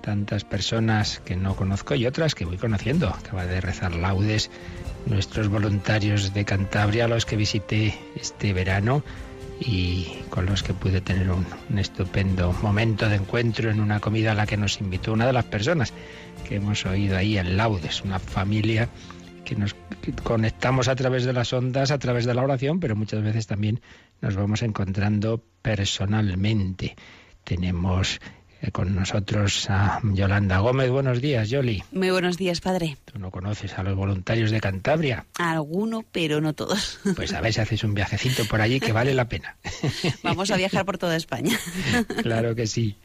Tantas personas que no conozco y otras que voy conociendo. Acaba de rezar laudes nuestros voluntarios de Cantabria, los que visité este verano y con los que pude tener un, un, estupendo momento de encuentro en una comida a la que nos invitó una de las personas que hemos oído ahí en Laudes, una familia que nos conectamos a través de las ondas, a través de la oración, pero muchas veces también nos vamos encontrando personalmente. Tenemos con nosotros a Yolanda Gómez. Buenos días, Yoli. Muy buenos días, padre. ¿Tú no conoces a los voluntarios de Cantabria? Alguno, pero no todos. Pues a ver si haces un viajecito por allí que vale la pena. Vamos a viajar por toda España. Claro que sí.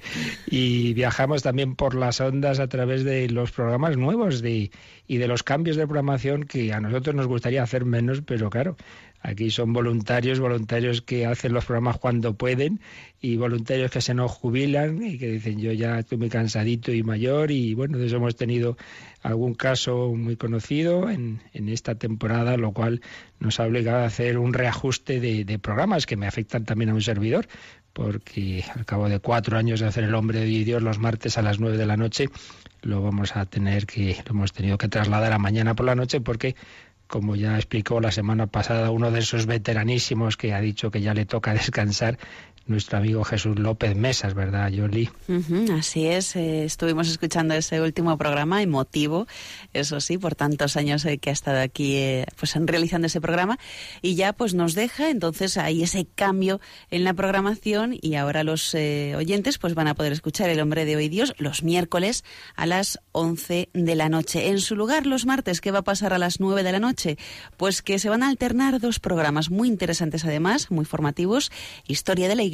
Y viajamos también por las ondas a través de los programas nuevos de, y de los cambios de programación que a nosotros nos gustaría hacer menos, pero claro, Aquí son voluntarios, voluntarios que hacen los programas cuando pueden y voluntarios que se nos jubilan y que dicen yo ya estoy muy cansadito y mayor y bueno, eso hemos tenido algún caso muy conocido en, en esta temporada, lo cual nos ha obligado a hacer un reajuste de, de programas que me afectan también a un servidor, porque al cabo de cuatro años de hacer el hombre de Dios los martes a las nueve de la noche, lo vamos a tener que, lo hemos tenido que trasladar a mañana por la noche porque como ya explicó la semana pasada uno de esos veteranísimos que ha dicho que ya le toca descansar, nuestro amigo Jesús López Mesas, ¿verdad, Yoli? Uh -huh, así es, eh, estuvimos escuchando ese último programa emotivo, eso sí, por tantos años eh, que ha estado aquí eh, pues realizando ese programa y ya pues nos deja, entonces hay ese cambio en la programación y ahora los eh, oyentes pues van a poder escuchar El Hombre de Hoy Dios los miércoles a las 11 de la noche. En su lugar, los martes, ¿qué va a pasar a las 9 de la noche? Pues que se van a alternar dos programas muy interesantes además, muy formativos, Historia de la Iglesia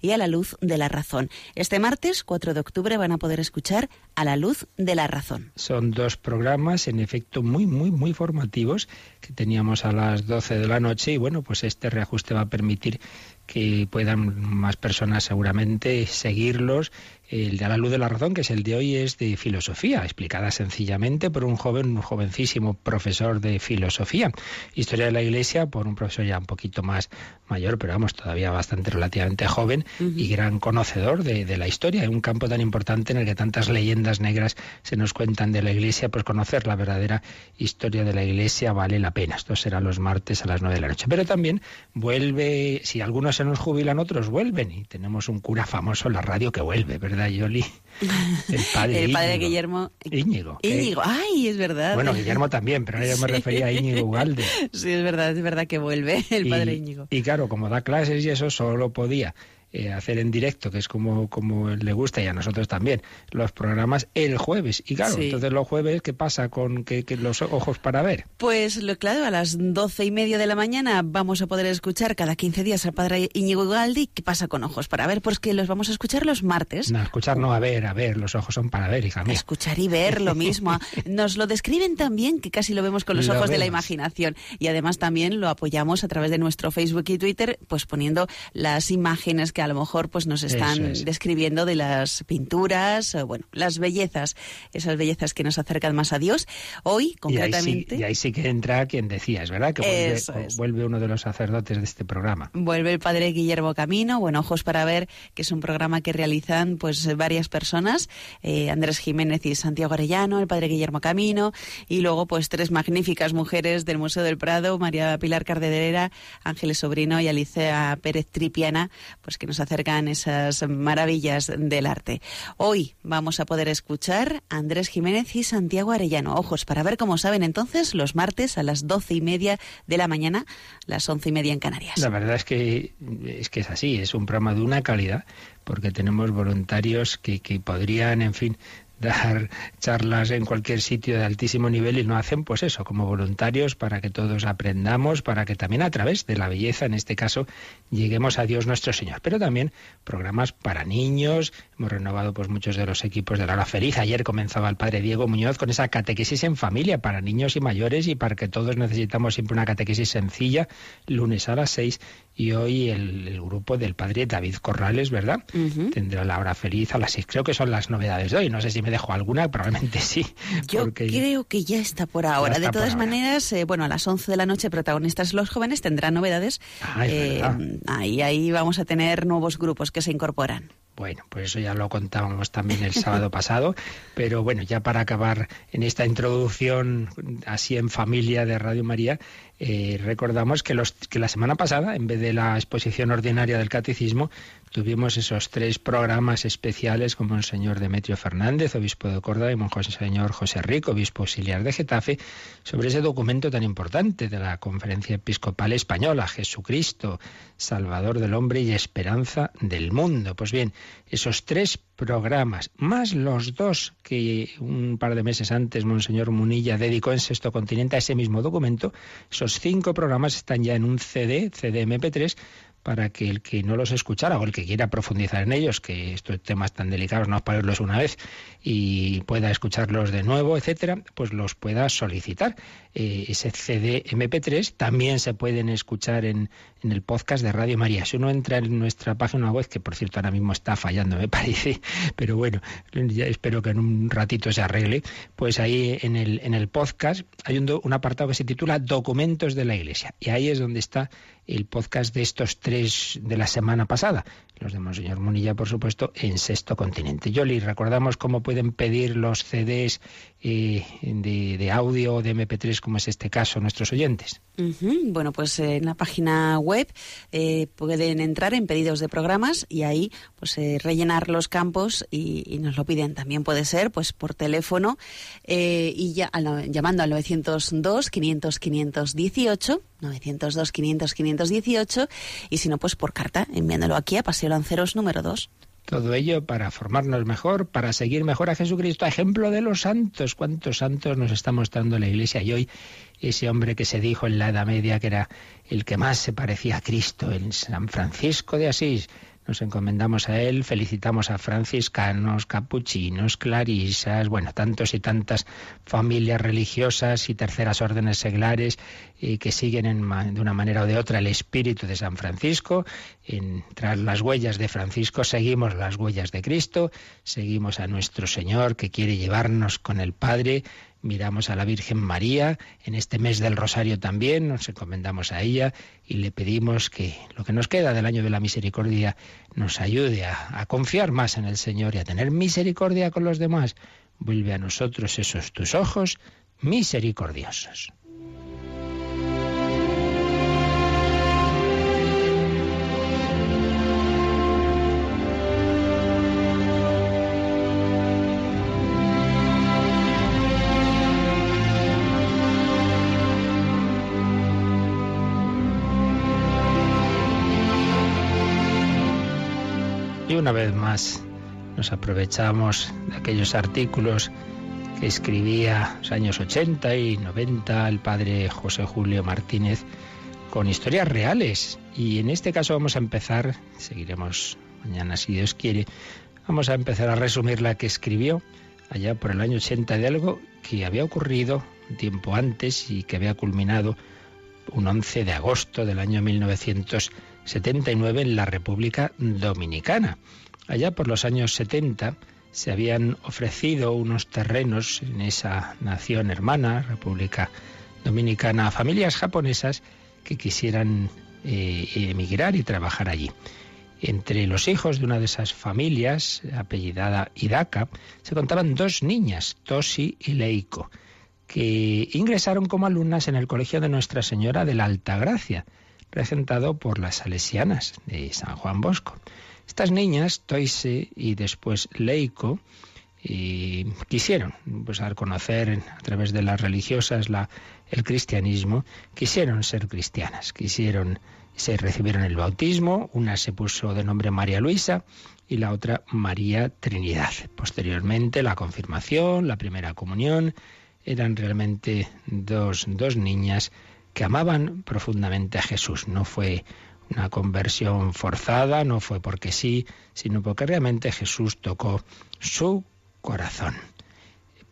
y A la Luz de la Razón. Este martes, 4 de octubre, van a poder escuchar A la Luz de la Razón. Son dos programas, en efecto, muy, muy, muy formativos que teníamos a las 12 de la noche y bueno, pues este reajuste va a permitir que puedan más personas seguramente seguirlos. El de a la luz de la razón, que es el de hoy, es de filosofía, explicada sencillamente por un joven, un jovencísimo profesor de filosofía. Historia de la Iglesia por un profesor ya un poquito más mayor, pero vamos, todavía bastante relativamente joven uh -huh. y gran conocedor de, de, la historia, un campo tan importante en el que tantas leyendas negras se nos cuentan de la Iglesia, pues conocer la verdadera historia de la Iglesia vale la pena. Esto será los martes a las nueve de la noche. Pero también vuelve, si algunos se nos jubilan, otros vuelven. Y tenemos un cura famoso en la radio que vuelve, ¿verdad, Yoli? El padre, el padre Íñigo. Guillermo. Íñigo. Íñigo, ay, es verdad. Bueno, Guillermo también, pero yo me refería a Íñigo Ugalde. Sí, es verdad, es verdad que vuelve el y, padre Íñigo. Y claro, como da clases y eso, solo podía eh, hacer en directo, que es como, como le gusta y a nosotros también, los programas el jueves. Y claro, sí. entonces los jueves, ¿qué pasa con que, que, los ojos para ver? Pues lo claro, a las doce y media de la mañana vamos a poder escuchar cada 15 días al padre Íñigo Galdi. ¿Qué pasa con ojos para ver? Pues que los vamos a escuchar los martes. No, escuchar no, a ver, a ver, los ojos son para ver, hija mía. Escuchar y ver lo mismo. Nos lo describen también, que casi lo vemos con los Lo ojos de la imaginación. Y además también lo apoyamos a través de nuestro Facebook y Twitter, pues poniendo las imágenes que a lo mejor pues nos están es. describiendo de las pinturas, bueno, las bellezas, esas bellezas que nos acercan más a Dios. Hoy, Y ahí, sí, concretamente, y ahí sí que entra quien decías, ¿verdad? Que vuelve, es. vuelve uno de los sacerdotes de este programa. vuelve el padre Guillermo Camino, bueno, Ojos para Ver, que es un programa que realizan pues varias personas, eh, Andrés Jiménez y Santiago Arellano, el padre Guillermo Camino, y luego pues tres magníficas mujeres del Museo del Prado, María Pilar Carderera, Ángeles Sobrino y Alicia Pérez Tripiana, pues que nos acercan esas maravillas del arte. Hoy vamos a poder escuchar a Andrés Jiménez y Santiago Arellano. Ojos para ver, como saben entonces, los martes a las doce y media de la mañana, las once y media en Canarias. La verdad es que es que es así, es un programa de una calidad, porque tenemos voluntarios que, que podrían, en fin, dar charlas en cualquier sitio de altísimo nivel y no hacen pues eso, como voluntarios para que todos aprendamos, para que también a través de la belleza, en este caso, lleguemos a Dios nuestro Señor. Pero también programas para niños, hemos renovado pues muchos de los equipos de la hora feliz. Ayer comenzaba el padre Diego Muñoz con esa catequesis en familia para niños y mayores y para que todos necesitamos siempre una catequesis sencilla, lunes a las seis y hoy el, grupo del padre David Corrales, ¿verdad? Tendrá la hora feliz a las seis. Creo que son las novedades de hoy. No sé si me dejo alguna, probablemente sí. Yo creo que ya está por ahora. de todas maneras, eh, bueno, a las 11 de la noche, protagonistas los jóvenes tendrán novedades. Ah, eh, ahí, ahí vamos a tener nuevos grupos que se incorporan. Bueno, pues eso ya lo contábamos también el sábado pasado, pero bueno, ya para acabar en esta introducción así en familia de Radio María, eh, recordamos que, los, que la semana pasada, en vez de la exposición ordinaria del catecismo, tuvimos esos tres programas especiales con Monseñor Demetrio Fernández, obispo de Córdoba, y Monseñor José Rico, obispo auxiliar de Getafe, sobre ese documento tan importante de la Conferencia Episcopal Española, Jesucristo, Salvador del hombre y esperanza del mundo. Pues bien, esos tres programas, más los dos que un par de meses antes Monseñor Munilla dedicó en Sexto Continente a ese mismo documento, esos cinco programas están ya en un CD, CDMP3, para que el que no los escuchara o el que quiera profundizar en ellos, que estos temas tan delicados no para verlos una vez y pueda escucharlos de nuevo, etcétera, pues los pueda solicitar. Eh, ese CD MP3 también se pueden escuchar en, en, el podcast de Radio María. Si uno entra en nuestra página web, que por cierto ahora mismo está fallando, me parece, pero bueno, ya espero que en un ratito se arregle, pues ahí en el, en el podcast hay un, un apartado que se titula Documentos de la Iglesia y ahí es donde está el podcast de estos tres de la semana pasada. Los de Monseñor Munilla, por supuesto, en Sexto Continente. Yoli, recordamos cómo pueden pedir los CDs eh, de, audio o de MP3, como es este caso, nuestros oyentes. Bueno, pues eh, en la página web eh, pueden entrar en pedidos de programas y ahí pues rellenar los campos y, nos lo piden. También puede ser pues por teléfono y ya llamando al 902 500 518 902 500 518 y si no pues por carta enviándolo aquí a Paseo Lanceros número 2. Todo ello para formarnos mejor, para seguir mejor a Jesucristo, ejemplo de los santos. ¿Cuántos santos nos está mostrando la Iglesia? Y hoy ese hombre que se dijo en la Edad Media que era el que más se parecía a Cristo, en San Francisco de Asís, nos encomendamos a él, felicitamos a franciscanos, capuchinos, clarisas, bueno, tantos y tantas familias religiosas y terceras órdenes seglares y que siguen de una manera o de otra el espíritu de San Francisco. En, tras las huellas de Francisco seguimos las huellas de Cristo, seguimos a nuestro Señor que quiere llevarnos con el Padre miramos a la Virgen María, en este mes del Rosario también nos encomendamos a ella y le pedimos que lo que nos queda del año de la misericordia nos ayude a, confiar más en el Señor y a tener misericordia con los demás. Vuelve a nosotros esos tus ojos misericordiosos. Una vez más nos aprovechamos de aquellos artículos que escribía los años 80 y 90 el padre José Julio Martínez con historias reales. Y en este caso vamos a empezar, seguiremos mañana si Dios quiere, vamos a empezar a resumir la que escribió allá por el año 80 de algo que había ocurrido un tiempo antes y que había culminado un 11 de agosto del año 1970 79 en la República Dominicana. Allá por los años 70 se habían ofrecido unos terrenos en esa nación hermana, República Dominicana, a familias japonesas que quisieran eh, emigrar y trabajar allí. Entre los hijos de una de esas familias, apellidada Hidaka, se contaban dos niñas, Toshi y Leiko, que ingresaron como alumnas en el Colegio de Nuestra Señora de la Altagracia, presentado por las salesianas de San Juan Bosco. Estas niñas, Toise y después Leico, y quisieron pues, conocer a través de las religiosas el cristianismo, quisieron ser cristianas, quisieron se recibieron el bautismo, una se puso de nombre María Luisa y la otra María Trinidad. Posteriormente la confirmación, la primera comunión, eran realmente dos, dos niñas que amaban profundamente a Jesús. No fue una conversión forzada, no fue porque sí, sino porque realmente Jesús tocó su corazón.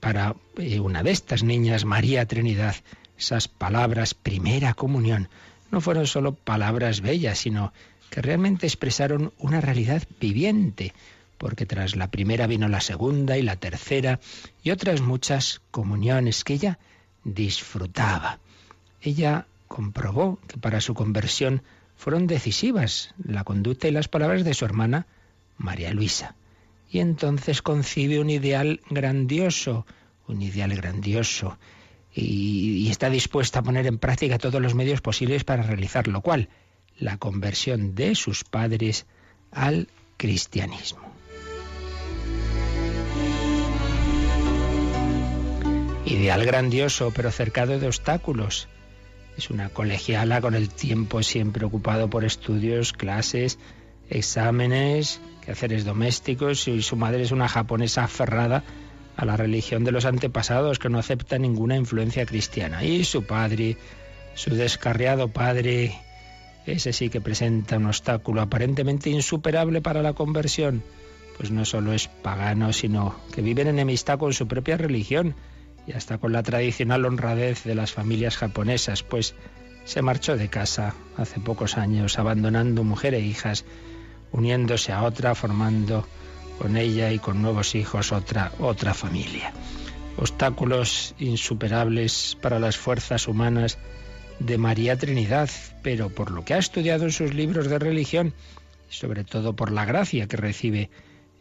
Para eh, una de estas niñas, María Trinidad, esas palabras primera comunión no fueron solo palabras bellas, sino que realmente expresaron una realidad viviente, porque tras la primera vino la segunda y la tercera y otras muchas comuniones que ella disfrutaba. Ella comprobó que para su conversión fueron decisivas la conducta y las palabras de su hermana María Luisa. Y entonces concibe un ideal grandioso, un ideal grandioso, y, está dispuesta a poner en práctica todos los medios posibles para realizarlo. ¿Cuál? La conversión de sus padres al cristianismo. Ideal grandioso, pero cercado de obstáculos. Es una colegiala con el tiempo siempre ocupado por estudios, clases, exámenes, quehaceres domésticos y su madre es una japonesa aferrada a la religión de los antepasados que no acepta ninguna influencia cristiana. Y su padre, su descarriado padre, ese sí que presenta un obstáculo aparentemente insuperable para la conversión, pues no solo es pagano, sino que vive en enemistad con su propia religión y hasta con la tradicional honradez de las familias japonesas, pues se marchó de casa hace pocos años, abandonando mujer e hijas, uniéndose a otra, formando con ella y con nuevos hijos otra, otra familia. Obstáculos insuperables para las fuerzas humanas de María Trinidad, pero por lo que ha estudiado en sus libros de religión y sobre todo por la gracia que recibe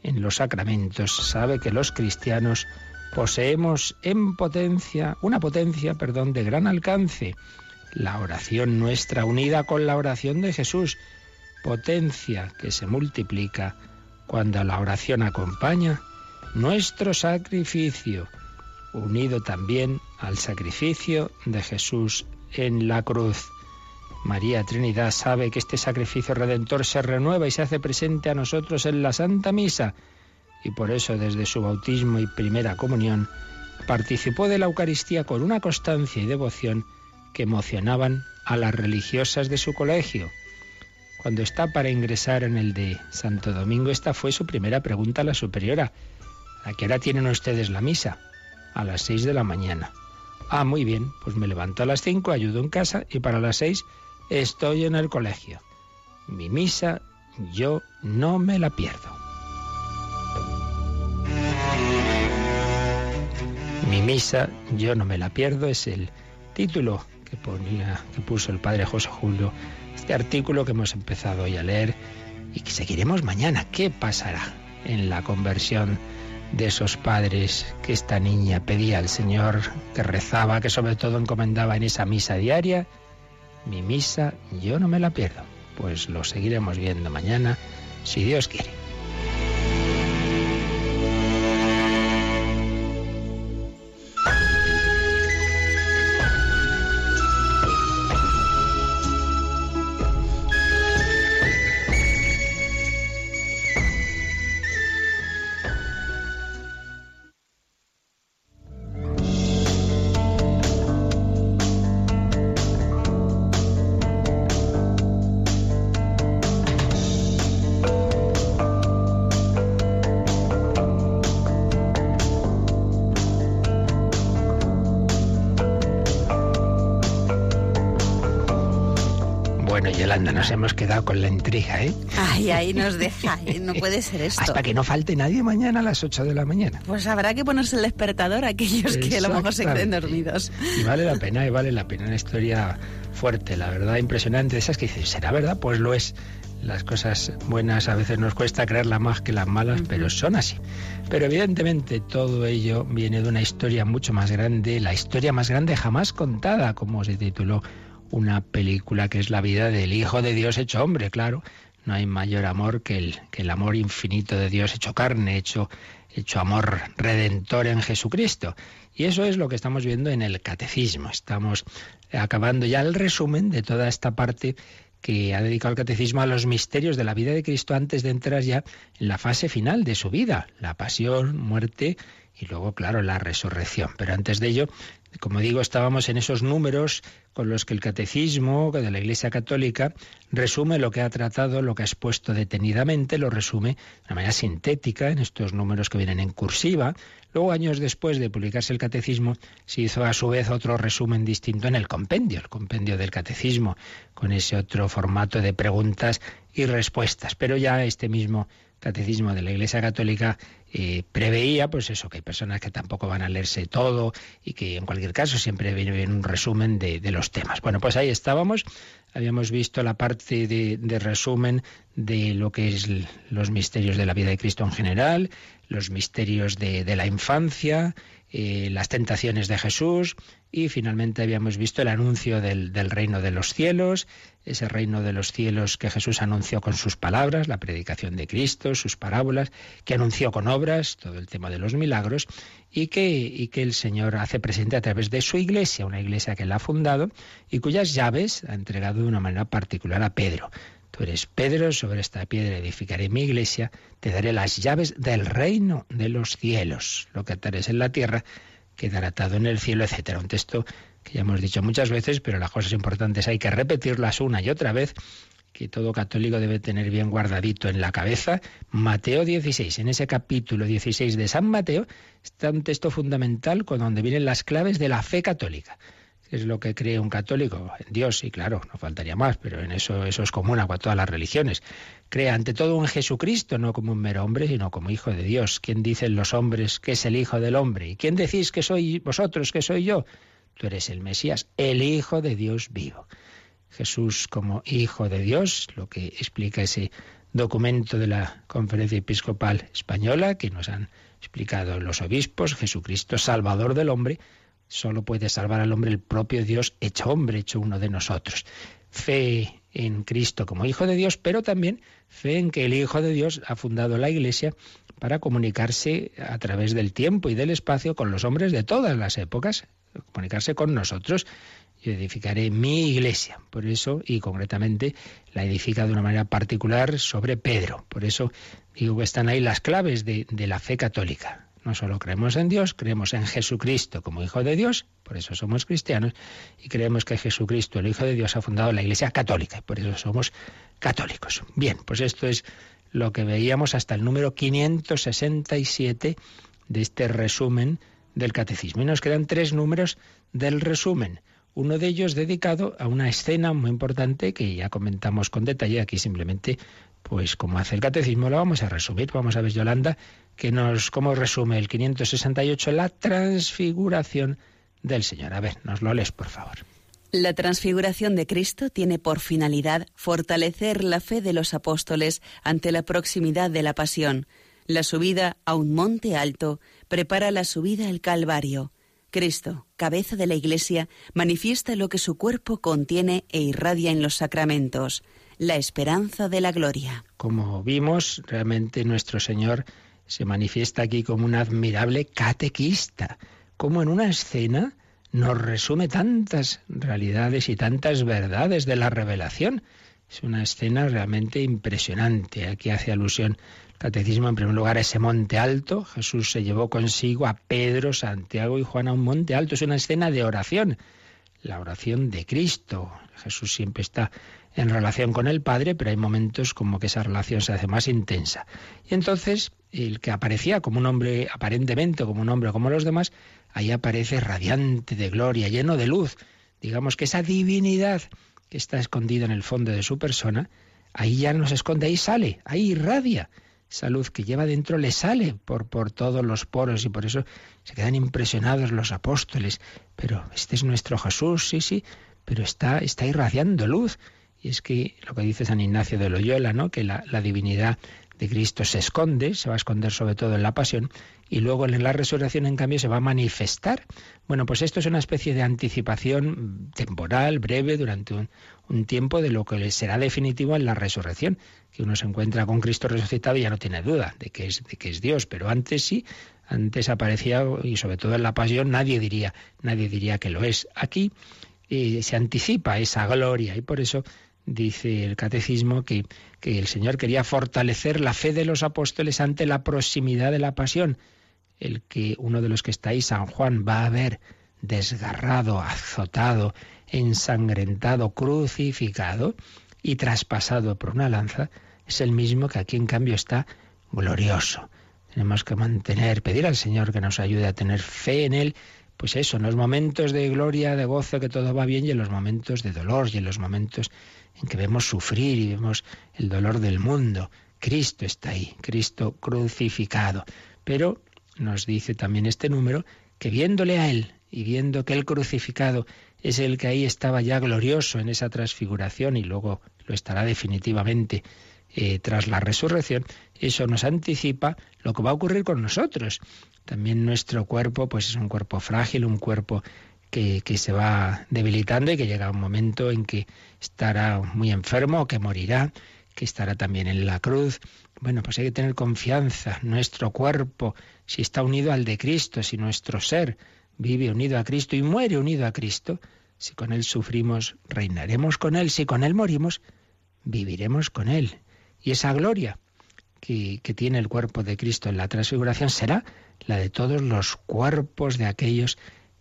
en los sacramentos, sabe que los cristianos poseemos en potencia, una potencia, perdón, de gran alcance, la oración nuestra unida con la oración de Jesús, potencia que se multiplica cuando la oración acompaña nuestro sacrificio, unido también al sacrificio de Jesús en la cruz. María Trinidad sabe que este sacrificio redentor se renueva y se hace presente a nosotros en la Santa Misa y por eso desde su bautismo y primera comunión participó de la Eucaristía con una constancia y devoción que emocionaban a las religiosas de su colegio. Cuando está para ingresar en el de Santo Domingo, esta fue su primera pregunta a la superiora. ¿A qué hora tienen ustedes la misa? A las seis de la mañana. Ah, muy bien, pues me levanto a las cinco, ayudo en casa y para las seis estoy en el colegio. Mi misa yo no me la pierdo. Mi misa, yo no me la pierdo, es el título que ponía, que puso el padre José Julio, este artículo que hemos empezado hoy a leer y que seguiremos mañana. ¿Qué pasará en la conversión de esos padres que esta niña pedía al Señor, que rezaba, que sobre todo encomendaba en esa misa diaria? Mi misa, yo no me la pierdo. Pues lo seguiremos viendo mañana, si Dios quiere. Intriga, ¿eh? Ay, ahí nos deja, ¿eh? no puede ser esto. Hasta que no falte nadie mañana a las 8 de la mañana. Pues habrá que ponerse el despertador a aquellos que a lo mejor se queden dormidos. Y vale la pena, y vale la pena. Una historia fuerte, la verdad, impresionante. Esas que dices, ¿será verdad? Pues lo es. Las cosas buenas a veces nos cuesta creerlas más que las malas, pero son así. Pero evidentemente todo ello viene de una historia mucho más grande, la historia más grande jamás contada, como se tituló una película que es la vida del Hijo de Dios hecho hombre, claro. No hay mayor amor que el, que el amor infinito de Dios hecho carne, hecho, hecho amor redentor en Jesucristo. Y eso es lo que estamos viendo en el catecismo. Estamos acabando ya el resumen de toda esta parte que ha dedicado el catecismo a los misterios de la vida de Cristo antes de entrar ya en la fase final de su vida, la pasión, muerte y luego, claro, la resurrección. Pero antes de ello, como digo, estábamos en esos números con los que el catecismo de la Iglesia Católica resume lo que ha tratado, lo que ha expuesto detenidamente, lo resume de manera sintética en estos números que vienen en cursiva. Luego, años después de publicarse el catecismo, se hizo a su vez otro resumen distinto en el compendio, el compendio del catecismo, con ese otro formato de preguntas y respuestas. Pero ya este mismo catecismo de la Iglesia Católica eh, preveía, pues eso, que hay personas que tampoco van a leerse todo y que en cualquier caso siempre viene un resumen de, los temas. Bueno, pues ahí estábamos, habíamos visto la parte de, resumen de lo que es los misterios de la vida de Cristo en general, los misterios de, de la infancia, eh, las tentaciones de Jesús y finalmente habíamos visto el anuncio del, del, reino de los cielos, ese reino de los cielos que Jesús anunció con sus palabras, la predicación de Cristo, sus parábolas, que anunció con obras, todo el tema de los milagros, y que, y que el Señor hace presente a través de su iglesia, una iglesia que él ha fundado y cuyas llaves ha entregado de una manera particular a Pedro. Tú eres Pedro, sobre esta piedra edificaré mi iglesia, te daré las llaves del reino de los cielos. Lo que atares en la tierra quedará atado en el cielo, etcétera. Un texto que ya hemos dicho muchas veces, pero las cosas importantes hay que repetirlas una y otra vez, que todo católico debe tener bien guardadito en la cabeza. Mateo 16, en ese capítulo 16 de San Mateo, está un texto fundamental con donde vienen las claves de la fe católica es lo que cree un católico, en Dios, y claro, no faltaría más, pero en eso, eso es común a todas las religiones. Cree ante todo en Jesucristo, no como un mero hombre, sino como hijo de Dios. ¿Quién dicen los hombres que es el hijo del hombre? ¿Y quién decís que soy vosotros, que soy yo? Tú eres el Mesías, el hijo de Dios vivo. Jesús como hijo de Dios, lo que explica ese documento de la Conferencia Episcopal Española que nos han explicado los obispos, Jesucristo, Salvador del hombre, Solo puede salvar al hombre el propio Dios hecho hombre, hecho uno de nosotros. Fe en Cristo como Hijo de Dios, pero también fe en que el Hijo de Dios ha fundado la Iglesia para comunicarse a través del tiempo y del espacio con los hombres de todas las épocas, comunicarse con nosotros. Yo edificaré mi iglesia, por eso, y concretamente la edifica de una manera particular sobre Pedro. Por eso digo que están ahí las claves de, de la fe católica. No solo creemos en Dios, creemos en Jesucristo como Hijo de Dios, por eso somos cristianos, y creemos que Jesucristo, el Hijo de Dios, ha fundado la Iglesia Católica, y por eso somos católicos. Bien, pues esto es lo que veíamos hasta el número 567 de este resumen del catecismo. Y nos quedan tres números del resumen. Uno de ellos dedicado a una escena muy importante que ya comentamos con detalle. Aquí simplemente, pues como hace el catecismo, lo vamos a resumir. Vamos a ver, Yolanda, que nos, cómo resume el 568 la transfiguración del Señor. A ver, nos lo lees, por favor. La transfiguración de Cristo tiene por finalidad fortalecer la fe de los apóstoles ante la proximidad de la pasión. La subida a un monte alto prepara la subida al Calvario. Cristo, cabeza de la Iglesia, manifiesta lo que su cuerpo contiene e irradia en los sacramentos, la esperanza de la gloria. Como vimos, realmente nuestro Señor se manifiesta aquí como un admirable catequista, como en una escena nos resume tantas realidades y tantas verdades de la revelación. Es una escena realmente impresionante. Aquí hace alusión el catecismo en primer lugar a ese monte alto. Jesús se llevó consigo a Pedro, Santiago y Juan a un monte alto. Es una escena de oración, la oración de Cristo. Jesús siempre está en relación con el Padre, pero hay momentos como que esa relación se hace más intensa. Y entonces el que aparecía como un hombre, aparentemente como un hombre como los demás, ahí aparece radiante de gloria, lleno de luz. Digamos que esa divinidad que está escondida en el fondo de su persona, ahí ya no se esconde, ahí sale, ahí irradia. Esa luz que lleva dentro le sale por, por todos los poros y por eso se quedan impresionados los apóstoles. Pero este es nuestro Jesús, sí, sí, pero está, está irradiando luz. Y es que lo que dice San Ignacio de Loyola, ¿no? que la, divinidad de Cristo se esconde, se va a esconder sobre todo en la pasión, y luego en la resurrección, en cambio, se va a manifestar. Bueno, pues esto es una especie de anticipación temporal, breve, durante un, tiempo de lo que será definitivo en la resurrección, que uno se encuentra con Cristo resucitado y ya no tiene duda de que es, de que es Dios, pero antes sí, antes aparecía, y sobre todo en la pasión, nadie diría, nadie diría que lo es. Aquí eh, se anticipa esa gloria, y por eso dice el catecismo que, que el Señor quería fortalecer la fe de los apóstoles ante la proximidad de la pasión. El que uno de los que está ahí, San Juan, va a ver desgarrado, azotado, ensangrentado, crucificado y traspasado por una lanza, es el mismo que aquí en cambio está glorioso. Tenemos que mantener, pedir al Señor que nos ayude a tener fe en Él, pues eso, en los momentos de gloria, de gozo, que todo va bien, y en los momentos de dolor, y en los momentos en que vemos sufrir y vemos el dolor del mundo. Cristo está ahí, Cristo crucificado. Pero nos dice también este número que viéndole a Él y viendo que el crucificado es el que ahí estaba ya glorioso en esa transfiguración y luego lo estará definitivamente eh, tras la resurrección, eso nos anticipa lo que va a ocurrir con nosotros. También nuestro cuerpo, pues es un cuerpo frágil, un cuerpo que, se va debilitando y que llega un momento en que estará muy enfermo, que morirá, que estará también en la cruz. Bueno, pues hay que tener confianza. Nuestro cuerpo, si está unido al de Cristo, si nuestro ser vive unido a Cristo y muere unido a Cristo, si con Él sufrimos, reinaremos con Él, si con Él morimos, viviremos con Él. Y esa gloria que, que, tiene el cuerpo de Cristo en la transfiguración será la de todos los cuerpos de aquellos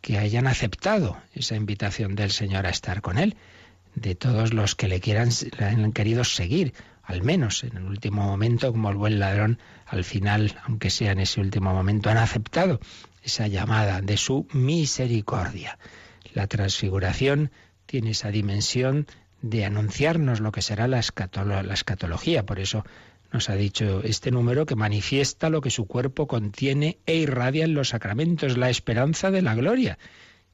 que hayan aceptado esa invitación del Señor a estar con Él, de todos los que le quieran, le han querido seguir, al menos en el último momento, como el buen ladrón, al final, aunque sea en ese último momento, han aceptado esa llamada de su misericordia. La transfiguración tiene esa dimensión de anunciarnos lo que será la, la escatología. Por eso nos ha dicho este número que manifiesta lo que su cuerpo contiene e irradia en los sacramentos, la esperanza de la gloria.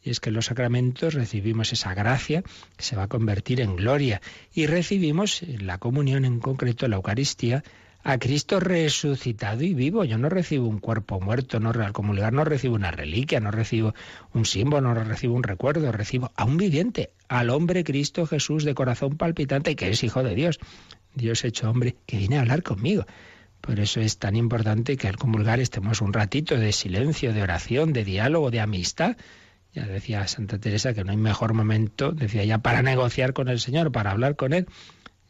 Y es que en los sacramentos recibimos esa gracia que se va a convertir en gloria y recibimos en la comunión, en concreto la Eucaristía, a Cristo resucitado y vivo. Yo no recibo un cuerpo muerto, no al comulgar no recibo una reliquia, no recibo un símbolo, no recibo un recuerdo, recibo a un viviente, al hombre Cristo Jesús de corazón palpitante que es hijo de Dios. Dios hecho hombre que viene a hablar conmigo. Por eso es tan importante que al comulgar estemos un ratito de silencio, de oración, de diálogo, de amistad. Ya decía Santa Teresa que no hay mejor momento, decía ya, para negociar con el Señor, para hablar con Él,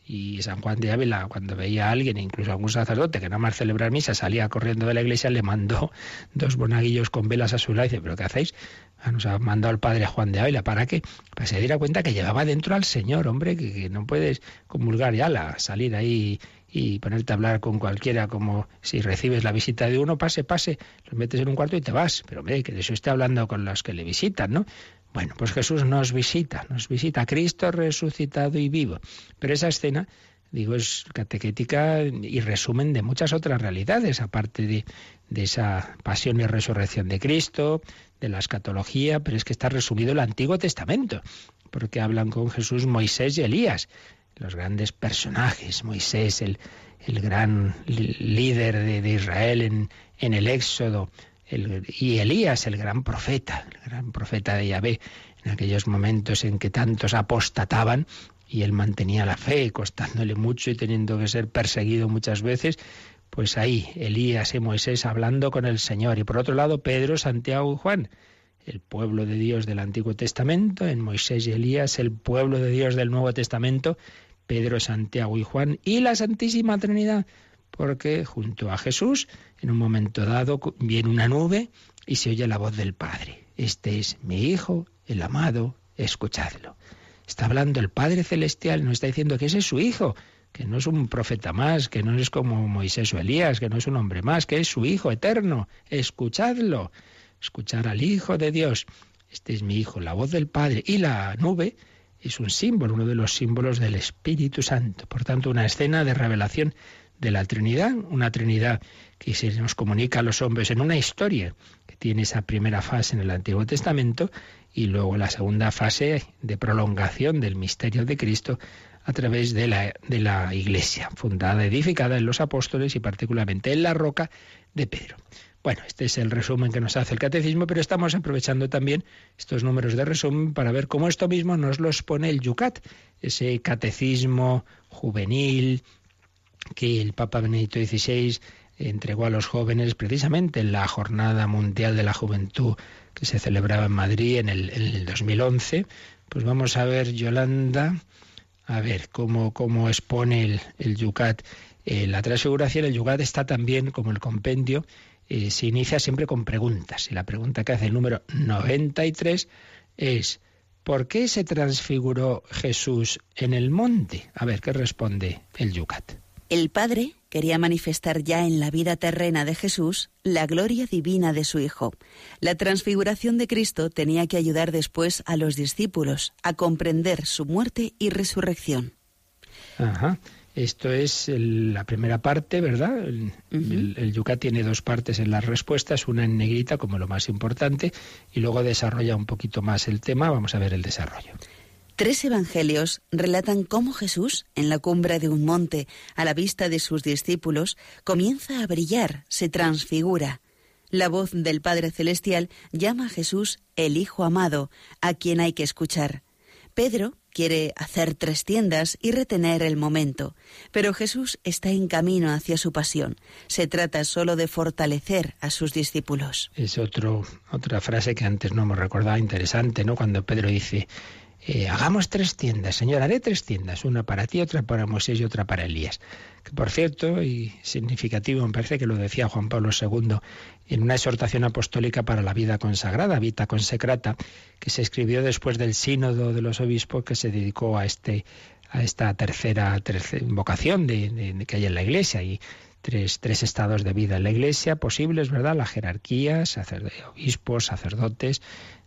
y San Juan de Ávila, cuando veía a alguien, incluso a algún sacerdote que nada más celebrar misa, salía corriendo de la iglesia, le mandó dos bonaguillos con velas a su lado y dice, ¿pero qué hacéis? Ah, nos ha mandado el padre Juan de Ávila, ¿para qué? Para se diera cuenta que llevaba dentro al Señor, hombre, que, no puedes comulgar ya, la, salir ahí y ponerte a hablar con cualquiera como si recibes la visita de uno, pase, pase, lo metes en un cuarto y te vas. Pero hombre, que de eso esté hablando con los que le visitan, ¿no? Bueno, pues Jesús nos visita, nos visita, Cristo resucitado y vivo. Pero esa escena, digo, es catequética y resumen de muchas otras realidades, aparte de, de esa pasión y resurrección de Cristo, de la escatología, pero es que está resumido el Antiguo Testamento, porque hablan con Jesús Moisés y Elías, los grandes personajes, Moisés, el, el gran líder de, de Israel en, en el Éxodo, y Elías, el gran profeta, el gran profeta de Yahvé, en aquellos momentos en que tantos apostataban y él mantenía la fe, costándole mucho y teniendo que ser perseguido muchas veces, pues ahí Elías y Moisés hablando con el Señor. Y por otro lado, Pedro, Santiago y Juan, el pueblo de Dios del Antiguo Testamento, en Moisés y Elías, el pueblo de Dios del Nuevo Testamento, Pedro, Santiago y Juan, y la Santísima Trinidad, porque junto a Jesús, en un momento dado, viene una nube y se oye la voz del Padre. Este es mi Hijo, el amado, escuchadlo. Está hablando el Padre Celestial, nos está diciendo que ese es su Hijo, que no es un profeta más, que no es como Moisés o Elías, que no es un hombre más, que es su Hijo eterno. Escuchadlo. Escuchar al Hijo de Dios. Este es mi Hijo, la voz del Padre. Y la nube es un símbolo, uno de los símbolos del Espíritu Santo. Por tanto, una escena de revelación de la Trinidad, una Trinidad que se nos comunica a los hombres en una historia que tiene esa primera fase en el Antiguo Testamento y luego la segunda fase de prolongación del misterio de Cristo a través de la, de la Iglesia, fundada, edificada en los apóstoles y particularmente en la roca de Pedro. Bueno, este es el resumen que nos hace el catecismo, pero estamos aprovechando también estos números de resumen para ver cómo esto mismo nos los pone el Yucat, ese catecismo juvenil, que el Papa Benedicto XVI entregó a los jóvenes precisamente en la Jornada Mundial de la Juventud que se celebraba en Madrid en el, en el 2011. Pues vamos a ver, Yolanda, a ver cómo, expone el, el Yucat eh, la transfiguración, el Yucat está también, como el compendio, eh, se inicia siempre con preguntas. Y la pregunta que hace el número 93 es, ¿por qué se transfiguró Jesús en el monte? A ver, ¿qué responde el Yucat? El Padre quería manifestar ya en la vida terrena de Jesús la gloria divina de su Hijo. La transfiguración de Cristo tenía que ayudar después a los discípulos a comprender su muerte y resurrección. Ajá. Esto es la primera parte, ¿verdad? El, el, Yucat tiene dos partes en las respuestas, una en negrita como lo más importante y luego desarrolla un poquito más el tema. Vamos a ver el desarrollo. Tres evangelios relatan cómo Jesús, en la cumbre de un monte, a la vista de sus discípulos, comienza a brillar, se transfigura. La voz del Padre Celestial llama a Jesús el Hijo amado, a quien hay que escuchar. Pedro quiere hacer tres tiendas y retener el momento, pero Jesús está en camino hacia su pasión. Se trata solo de fortalecer a sus discípulos. Es otro, otra frase que antes no hemos recordado interesante, ¿no? Cuando Pedro dice, eh, hagamos tres tiendas, Señor, haré tres tiendas, una para ti, otra para Moisés y otra para Elías. Que por cierto, y significativo, me parece que lo decía Juan Pablo II en una exhortación apostólica para la vida consagrada, Vita Consecrata, que se escribió después del sínodo de los obispos que se dedicó a este a esta tercera, vocación de, que hay en la Iglesia y tres, tres estados de vida en la Iglesia posibles, ¿verdad? La jerarquía, obispos, sacerdotes,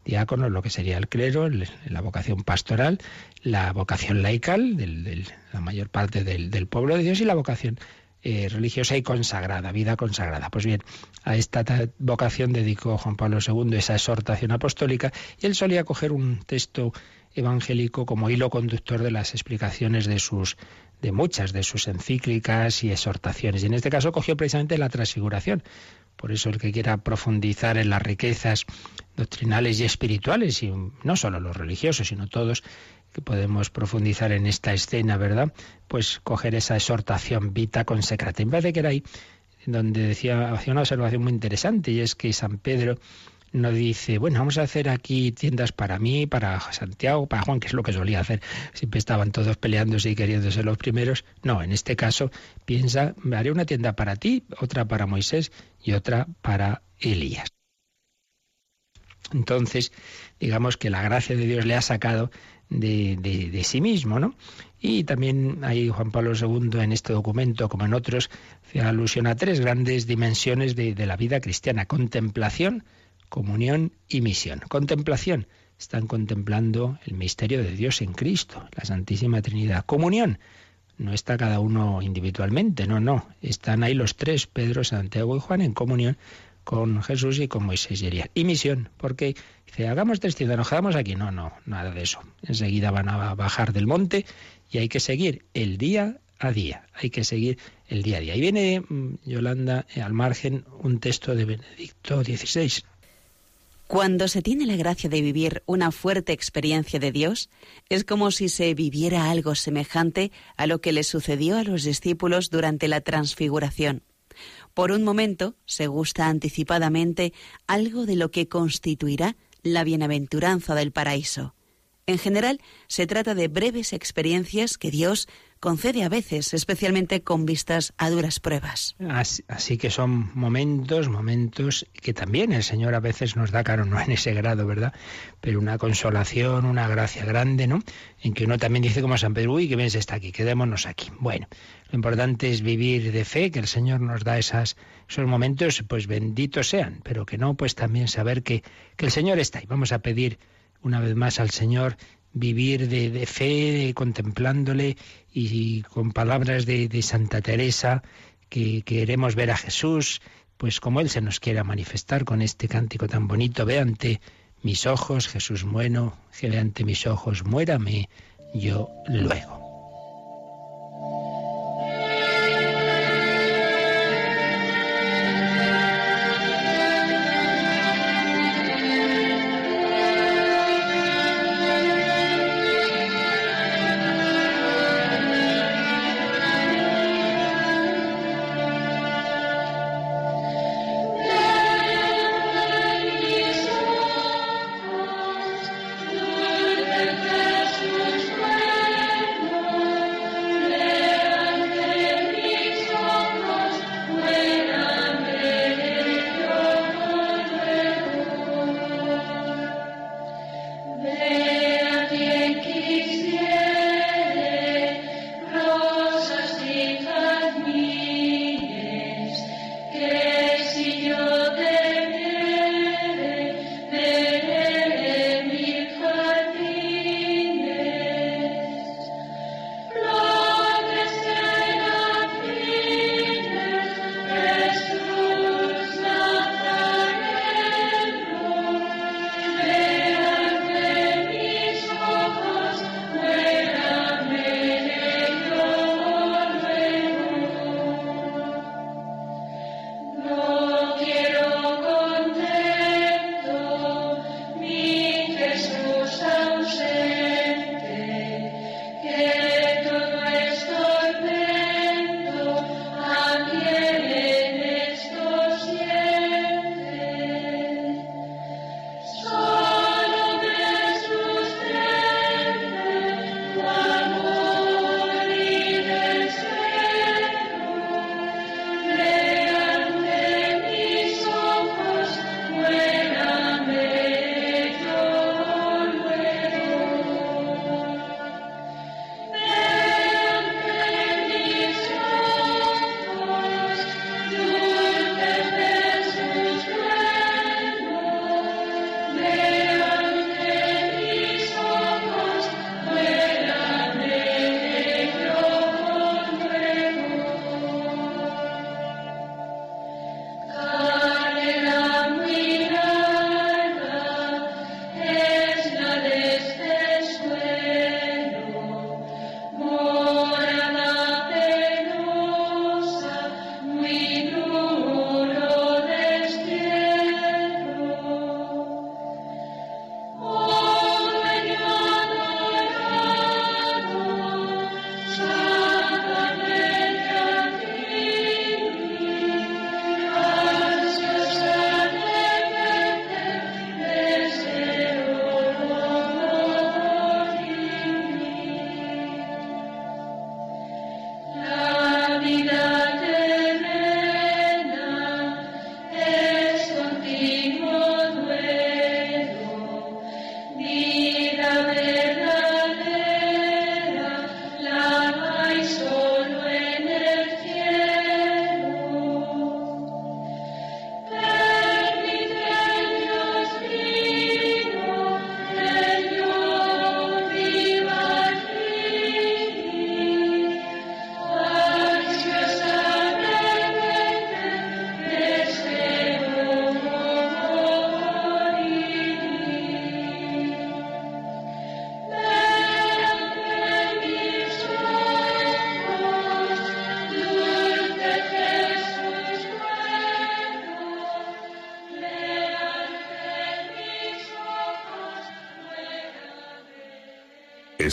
diáconos, lo que sería el clero, la vocación pastoral, la vocación laical, de la mayor parte del, pueblo de Dios, y la vocación eh, religiosa y consagrada, vida consagrada. Pues bien, a esta vocación dedicó Juan Pablo II esa exhortación apostólica y él solía coger un texto evangélico como hilo conductor de las explicaciones de sus de muchas de sus encíclicas y exhortaciones. Y en este caso cogió precisamente la transfiguración. Por eso el que quiera profundizar en las riquezas doctrinales y espirituales, y no solo los religiosos, sino todos, que podemos profundizar en esta escena, ¿verdad? Pues coger esa exhortación vita consecrata. En vez de que era ahí donde decía, hacía una observación muy interesante, y es que San Pedro no dice, bueno, vamos a hacer aquí tiendas para mí, para Santiago, para Juan, que es lo que solía hacer. Siempre estaban todos peleándose y queriendo ser los primeros. No, en este caso piensa, haré una tienda para ti, otra para Moisés y otra para Elías. Entonces, digamos que la gracia de Dios le ha sacado de, de, sí mismo, ¿no? Y también hay Juan Pablo II en este documento, como en otros, hace alusión a tres grandes dimensiones de, de la vida cristiana. Contemplación, comunión y misión. Contemplación. Están contemplando el misterio de Dios en Cristo, la Santísima Trinidad. Comunión. No está cada uno individualmente, no, no. Están ahí los tres, Pedro, Santiago y Juan, en comunión con Jesús y con Moisés y. Y misión, porque dice, hagamos tres nos quedamos aquí. No, no, nada de eso. Enseguida van a bajar del monte y hay que seguir el día a día. Hay que seguir el día a día. Y viene mm, Yolanda al margen un texto de Benedicto XVI. Cuando se tiene la gracia de vivir una fuerte experiencia de Dios, es como si se viviera algo semejante a lo que le sucedió a los discípulos durante la transfiguración. Por un momento se gusta anticipadamente algo de lo que constituirá la bienaventuranza del paraíso. En general, se trata de breves experiencias que Dios concede a veces, especialmente con vistas a duras pruebas. Así, que son momentos, momentos que también el Señor a veces nos da, claro, no en ese grado, ¿verdad? Pero una consolación, una gracia grande, ¿no? En que uno también dice como San Pedro, uy, que bien se está aquí, quedémonos aquí. Bueno, lo importante es vivir de fe, que el Señor nos da esas, esos momentos, pues benditos sean, pero que no, pues también saber que, que el Señor está ahí. Vamos a pedir una vez más al Señor vivir de, fe, contemplándole y, con palabras de, de, Santa Teresa, que queremos ver a Jesús, pues como Él se nos quiera manifestar con este cántico tan bonito, ve ante mis ojos, Jesús bueno, que ve ante mis ojos, muérame yo luego.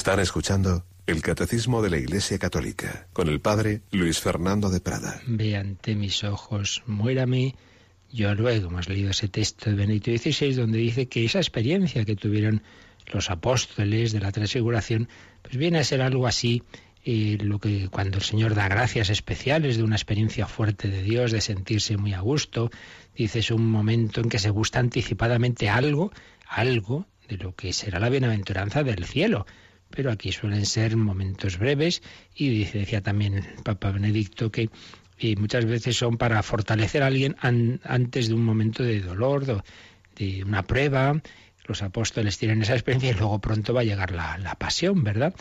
Están escuchando el Catecismo de la Iglesia Católica con el Padre Luis Fernando de Prada. Ve ante mis ojos, muérame. Yo luego hemos leído ese texto de Benito XVI donde dice que esa experiencia que tuvieron los apóstoles de la transfiguración, pues viene a ser algo así eh, lo que cuando el Señor da gracias especiales de una experiencia fuerte de Dios, de sentirse muy a gusto, dice es un momento en que se gusta anticipadamente algo, algo de lo que será la bienaventuranza del cielo pero aquí suelen ser momentos breves y decía también el Papa Benedicto que y muchas veces son para fortalecer a alguien antes de un momento de dolor, de, una prueba. Los apóstoles tienen esa experiencia y luego pronto va a llegar la, la pasión, ¿verdad?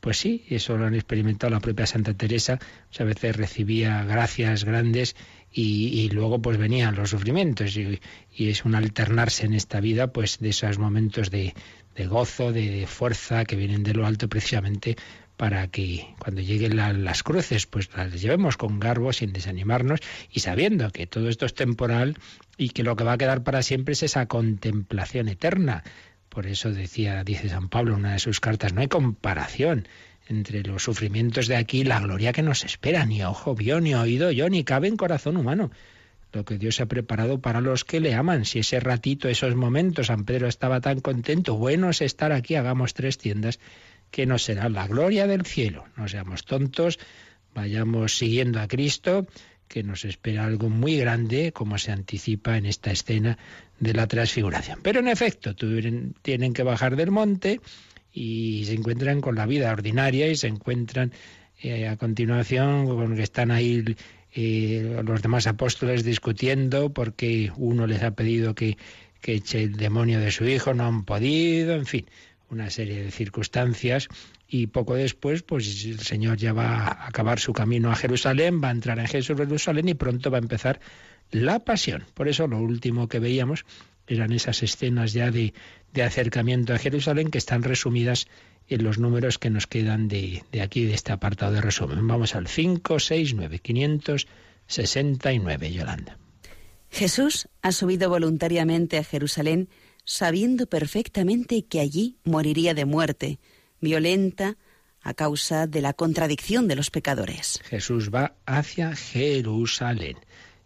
Pues sí, eso lo han experimentado la propia Santa Teresa. Muchas veces recibía gracias grandes y, luego pues venían los sufrimientos y, y, es un alternarse en esta vida pues de esos momentos de, de gozo, de fuerza que vienen de lo alto precisamente para que cuando lleguen las cruces, pues las llevemos con garbo, sin desanimarnos y sabiendo que todo esto es temporal y que lo que va a quedar para siempre es esa contemplación eterna. Por eso decía, dice San Pablo en una de sus cartas, no hay comparación entre los sufrimientos de aquí y la gloria que nos espera, ni ojo vio, ni oído yo, ni cabe en corazón humano lo que Dios ha preparado para los que le aman. Si ese ratito, esos momentos, San Pedro estaba tan contento, bueno es estar aquí, hagamos tres tiendas, que nos será la gloria del cielo. No seamos tontos, vayamos siguiendo a Cristo, que nos espera algo muy grande, como se anticipa en esta escena de la transfiguración. Pero en efecto, tienen que bajar del monte y se encuentran con la vida ordinaria y se encuentran eh, a continuación con que están ahí los demás apóstoles discutiendo porque uno les ha pedido que, que eche el demonio de su hijo, no han podido, en fin, una serie de circunstancias y poco después pues el Señor ya va a acabar su camino a Jerusalén, va a entrar en Jerusalén y pronto va a empezar la pasión. Por eso lo último que veíamos eran esas escenas ya de, de acercamiento a Jerusalén que están resumidas en los números que nos quedan de, de aquí, de este apartado de resumen. Vamos al 569, 569, Yolanda. Jesús ha subido voluntariamente a Jerusalén sabiendo perfectamente que allí moriría de muerte, violenta, a causa de la contradicción de los pecadores. Jesús va hacia Jerusalén.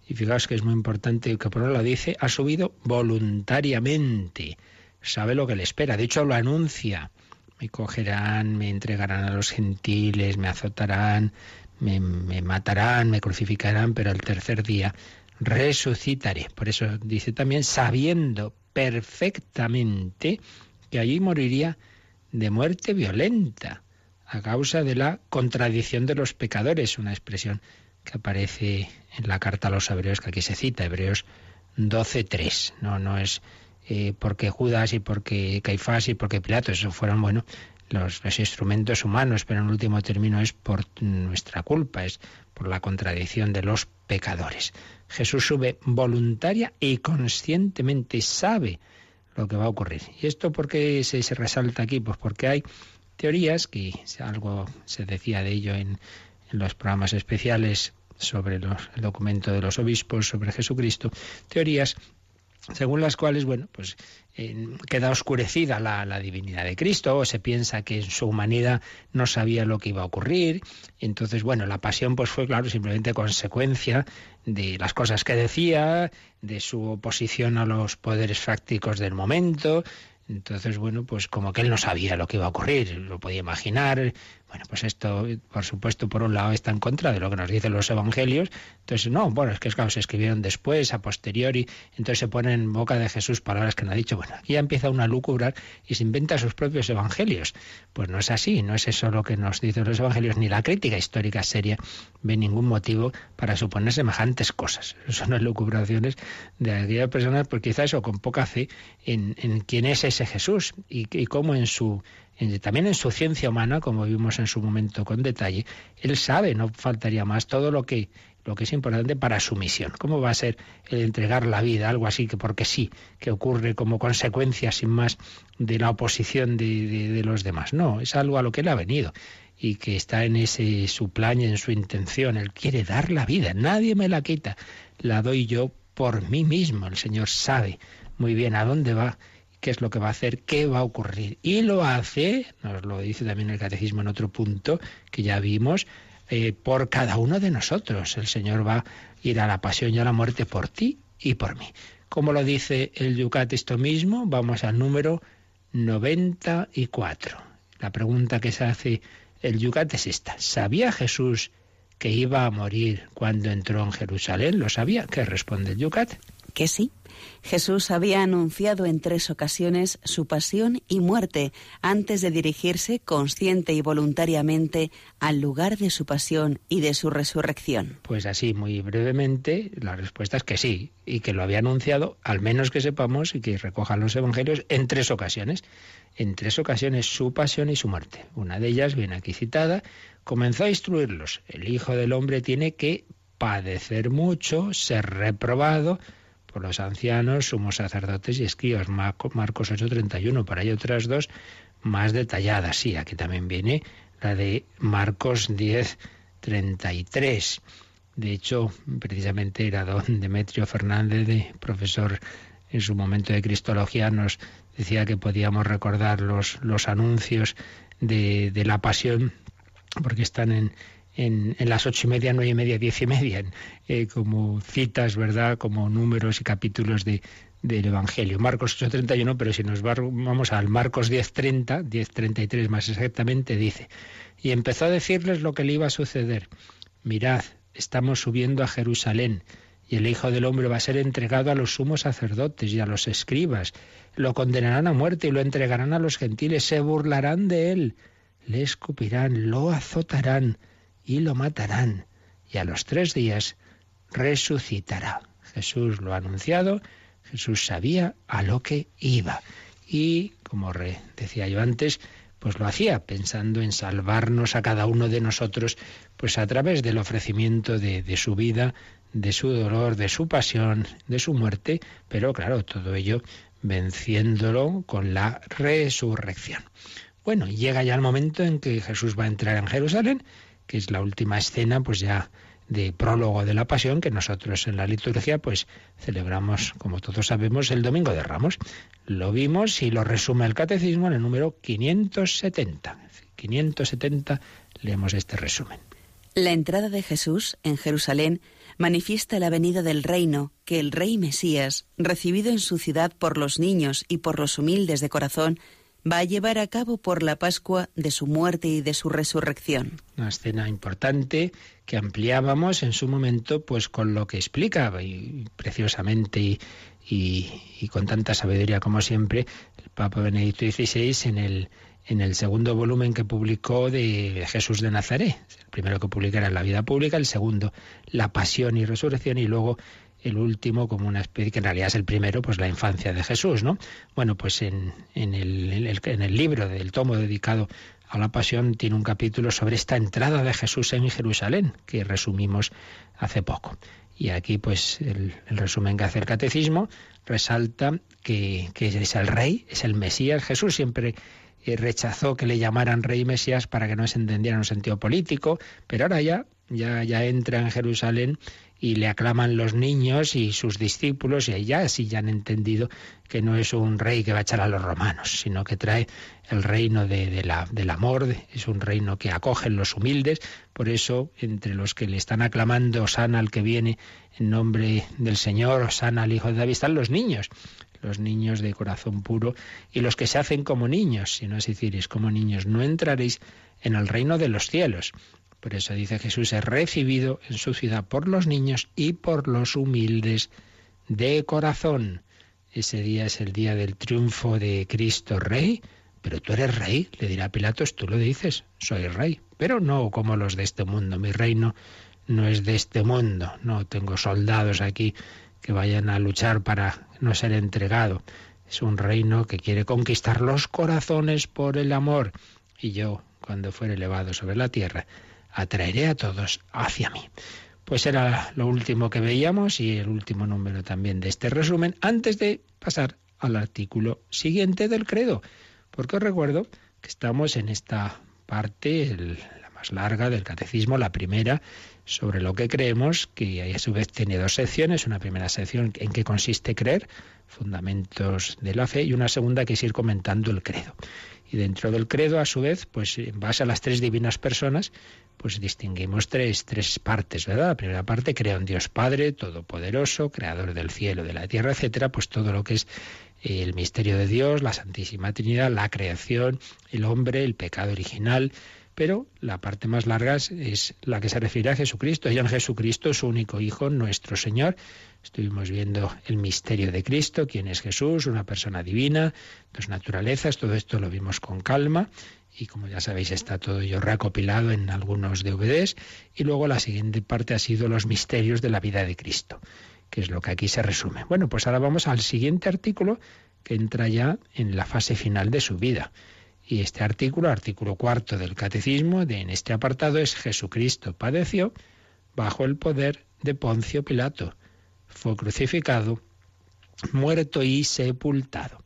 Y fijaos que es muy importante que por lo dice, ha subido voluntariamente. Sabe lo que le espera. De hecho, lo anuncia me cogerán, me entregarán a los gentiles, me azotarán, me, matarán, me crucificarán, pero el tercer día resucitaré. Por eso dice también, sabiendo perfectamente que allí moriría de muerte violenta a causa de la contradicción de los pecadores, una expresión que aparece en la carta a los hebreos que aquí se cita, Hebreos 12.3. No, no es eh, porque Judas y porque Caifás y porque Pilato, fueron, bueno, los, instrumentos humanos, pero en último término es por nuestra culpa, es por la contradicción de los pecadores. Jesús sube voluntaria y conscientemente sabe lo que va a ocurrir. ¿Y esto por qué se, resalta aquí? Pues porque hay teorías, que algo se decía de ello en, los programas especiales sobre el documento de los obispos sobre Jesucristo, teorías según las cuales, bueno, pues queda oscurecida la, la, divinidad de Cristo, o se piensa que en su humanidad no sabía lo que iba a ocurrir, entonces, bueno, la pasión pues fue, claro, simplemente consecuencia de las cosas que decía, de su oposición a los poderes fácticos del momento, entonces, bueno, pues como que él no sabía lo que iba a ocurrir, lo podía imaginar, bueno, pues esto, por supuesto, por un lado está en contra de lo que nos dicen los evangelios. Entonces, no, bueno, es que es claro, se escribieron después, a posteriori, entonces se ponen en boca de Jesús palabras que no ha dicho. Bueno, aquí ya empieza una lucubrar y se inventa sus propios evangelios. Pues no es así, no es eso lo que nos dicen los evangelios, ni la crítica histórica seria ve ningún motivo para suponer semejantes cosas. Son las lucubraciones de aquellas personas, pues quizás eso, con poca fe en, en quién es ese Jesús y, y cómo en su también en su ciencia humana, como vimos en su momento con detalle, él sabe, no faltaría más, todo lo que, lo que es importante para su misión. ¿Cómo va a ser el entregar la vida? Algo así que porque sí, que ocurre como consecuencia sin más de la oposición de, los demás. No, es algo a lo que él ha venido y que está en ese su plan y en su intención. Él quiere dar la vida, nadie me la quita, la doy yo por mí mismo. El Señor sabe muy bien a dónde va qué es lo que va a hacer, qué va a ocurrir. Y lo hace, nos lo dice también el catecismo en otro punto que ya vimos, eh, por cada uno de nosotros. El Señor va a ir a la pasión y a la muerte por ti y por mí. Como lo dice el Yucat esto mismo, vamos al número 94. La pregunta que se hace el Yucat es esta. ¿Sabía Jesús que iba a morir cuando entró en Jerusalén? ¿Lo sabía? ¿Qué responde el Yucat? Que sí. Jesús había anunciado en tres ocasiones su pasión y muerte antes de dirigirse consciente y voluntariamente al lugar de su pasión y de su resurrección. Pues así, muy brevemente, la respuesta es que sí, y que lo había anunciado, al menos que sepamos y que recojan los evangelios, en tres ocasiones. En tres ocasiones su pasión y su muerte. Una de ellas, viene aquí citada, comenzó a instruirlos. El Hijo del Hombre tiene que padecer mucho, ser reprobado, por los ancianos, sumos sacerdotes y escribas. Marcos 8:31, para hay otras dos más detalladas. Sí, aquí también viene la de Marcos 10:33. De hecho, precisamente era don Demetrio Fernández, de profesor en su momento de Cristología, nos decía que podíamos recordar los, los anuncios de, de la pasión, porque están en, en, las ocho y media, nueve y media, diez y media, eh, como citas, ¿verdad? Como números y capítulos de, del Evangelio. Marcos 8.31, pero si nos vamos al Marcos 10.30, 10.33 más exactamente, dice, y empezó a decirles lo que le iba a suceder. Mirad, estamos subiendo a Jerusalén, y el Hijo del Hombre va a ser entregado a los sumos sacerdotes y a los escribas. Lo condenarán a muerte y lo entregarán a los gentiles, se burlarán de él, le escupirán, lo azotarán y lo matarán, y a los tres días resucitará. Jesús lo ha anunciado, Jesús sabía a lo que iba. Y, como decía yo antes, pues lo hacía pensando en salvarnos a cada uno de nosotros, pues a través del ofrecimiento de, de su vida, de su dolor, de su pasión, de su muerte, pero claro, todo ello venciéndolo con la resurrección. Bueno, llega ya el momento en que Jesús va a entrar en Jerusalén que es la última escena, pues ya de prólogo de la pasión que nosotros en la liturgia pues celebramos, como todos sabemos, el Domingo de Ramos. Lo vimos y lo resume el Catecismo en el número 570. 570 leemos este resumen. La entrada de Jesús en Jerusalén manifiesta la venida del reino que el rey Mesías, recibido en su ciudad por los niños y por los humildes de corazón, va a llevar a cabo por la Pascua de su muerte y de su resurrección. Una escena importante que ampliábamos en su momento, pues con lo que explicaba y, preciosamente y, con tanta sabiduría como siempre el Papa Benedicto XVI en el en el segundo volumen que publicó de Jesús de Nazaret. El primero que publicara la vida pública, el segundo, La Pasión y Resurrección, y luego el último como una especie, que en realidad es el primero, pues la infancia de Jesús, ¿no? Bueno, pues en, en, el, en el libro del tomo dedicado a la pasión tiene un capítulo sobre esta entrada de Jesús en Jerusalén, que resumimos hace poco. Y aquí, pues, el, resumen que hace el catecismo resalta que, que, es el rey, es el Mesías. Jesús siempre eh, rechazó que le llamaran rey Mesías para que no se entendiera en un sentido político, pero ahora ya, ya, ya entra en Jerusalén y le aclaman los niños y sus discípulos y ya sí ya han entendido que no es un rey que va a echar a los romanos, sino que trae el reino de, la, del amor, es un reino que acogen los humildes, por eso entre los que le están aclamando sana al que viene en nombre del Señor, sana al Hijo de David, están los niños, los niños de corazón puro y los que se hacen como niños, si no es decir, es como niños, no entraréis en el reino de los cielos. Por eso dice Jesús, es recibido en su ciudad por los niños y por los humildes de corazón. Ese día es el día del triunfo de Cristo Rey. Pero tú eres rey, le dirá Pilatos, tú lo dices, soy rey, pero no como los de este mundo. Mi reino no es de este mundo, no tengo soldados aquí que vayan a luchar para no ser entregado. Es un reino que quiere conquistar los corazones por el amor. Y yo, cuando fuere elevado sobre la tierra, atraeré a todos hacia mí. Pues era lo último que veíamos y el último número también de este resumen, antes de pasar al artículo siguiente del credo. Porque os recuerdo que estamos en esta parte, la más larga del catecismo, la primera sobre lo que creemos, que a su vez tiene dos secciones, una primera sección en qué consiste creer, fundamentos de la fe, y una segunda que es ir comentando el credo. Y dentro del credo, a su vez, pues en base a las tres divinas personas, pues distinguimos tres, tres partes, ¿verdad? La primera parte, creo en Dios Padre, Todopoderoso, Creador del cielo, de la tierra, etcétera, pues todo lo que es el misterio de Dios, la Santísima Trinidad, la creación, el hombre, el pecado original, pero la parte más larga es la que se refiere a Jesucristo, y en Jesucristo, su único Hijo, nuestro Señor. Estuvimos viendo el misterio de Cristo, quién es Jesús, una persona divina, dos naturalezas, todo esto lo vimos con calma y como ya sabéis está todo ello recopilado en algunos DVDs y luego la siguiente parte ha sido los misterios de la vida de Cristo, que es lo que aquí se resume. Bueno, pues ahora vamos al siguiente artículo que entra ya en la fase final de su vida. Y este artículo, artículo cuarto del Catecismo, de, en este apartado es Jesucristo padeció bajo el poder de Poncio Pilato. Fue crucificado, muerto y sepultado.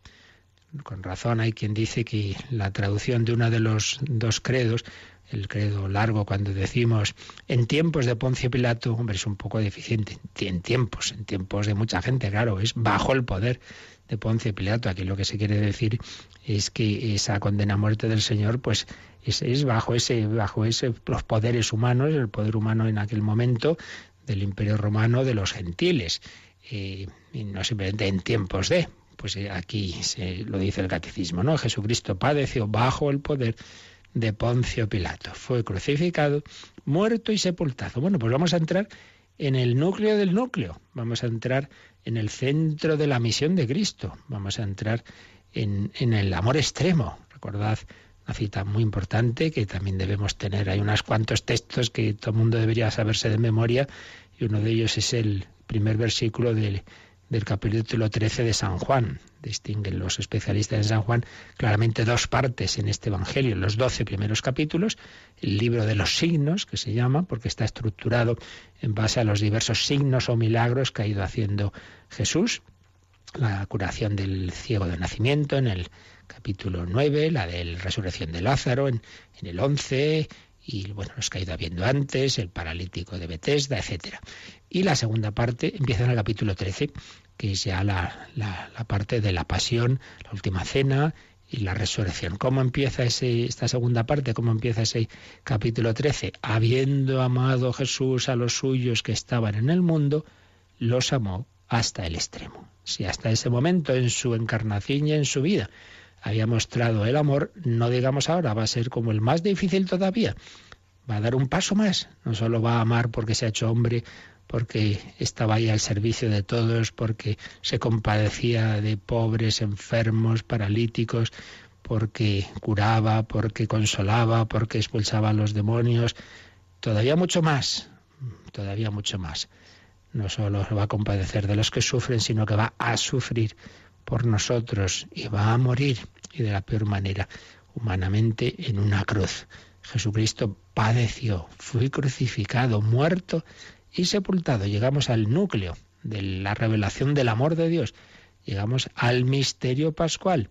Con razón hay quien dice que la traducción de uno de los dos credos, el credo largo cuando decimos en tiempos de Poncio Pilato, hombre, es un poco deficiente. En tiempos, en tiempos de mucha gente, claro, es bajo el poder de Poncio Pilato. Aquí lo que se quiere decir es que esa condena a muerte del Señor, pues es, bajo ese, bajo ese, los poderes humanos, el poder humano en aquel momento del Imperio Romano de los gentiles, eh, y no simplemente en tiempos de, pues eh, aquí se lo dice el catecismo, ¿no? Jesucristo padeció bajo el poder de Poncio Pilato, fue crucificado, muerto y sepultado. Bueno, pues vamos a entrar en el núcleo del núcleo, vamos a entrar en el centro de la misión de Cristo, vamos a entrar en, en el amor extremo. Recordad una cita muy importante que también debemos tener. Hay unos cuantos textos que todo el mundo debería saberse de memoria y uno de ellos es el primer versículo del, del capítulo 13 de San Juan. Distinguen los especialistas de San Juan claramente dos partes en este Evangelio, los doce primeros capítulos, el libro de los signos, que se llama, porque está estructurado en base a los diversos signos o milagros que ha ido haciendo Jesús, la curación del ciego de nacimiento en el capítulo 9, la de la resurrección de Lázaro en, en el 11, y bueno, los que ha ido habiendo antes, el paralítico de Bethesda, etcétera. Y la segunda parte empieza en el capítulo 13, que es ya la, la, parte de la pasión, la última cena y la resurrección. ¿Cómo empieza ese, esta segunda parte? ¿Cómo empieza ese capítulo 13? Habiendo amado Jesús a los suyos que estaban en el mundo, los amó hasta el extremo. Si hasta ese momento en su encarnación y en su vida había mostrado el amor, no digamos ahora, va a ser como el más difícil todavía. Va a dar un paso más. No solo va a amar porque se ha hecho hombre, porque estaba ahí al servicio de todos, porque se compadecía de pobres, enfermos, paralíticos, porque curaba, porque consolaba, porque expulsaba a los demonios. Todavía mucho más, todavía mucho más. No solo va a compadecer de los que sufren, sino que va a sufrir por nosotros y va a morir y de la peor manera, humanamente en una cruz. Jesucristo padeció, fue crucificado, muerto y sepultado. Llegamos al núcleo de la revelación del amor de Dios. Llegamos al misterio pascual.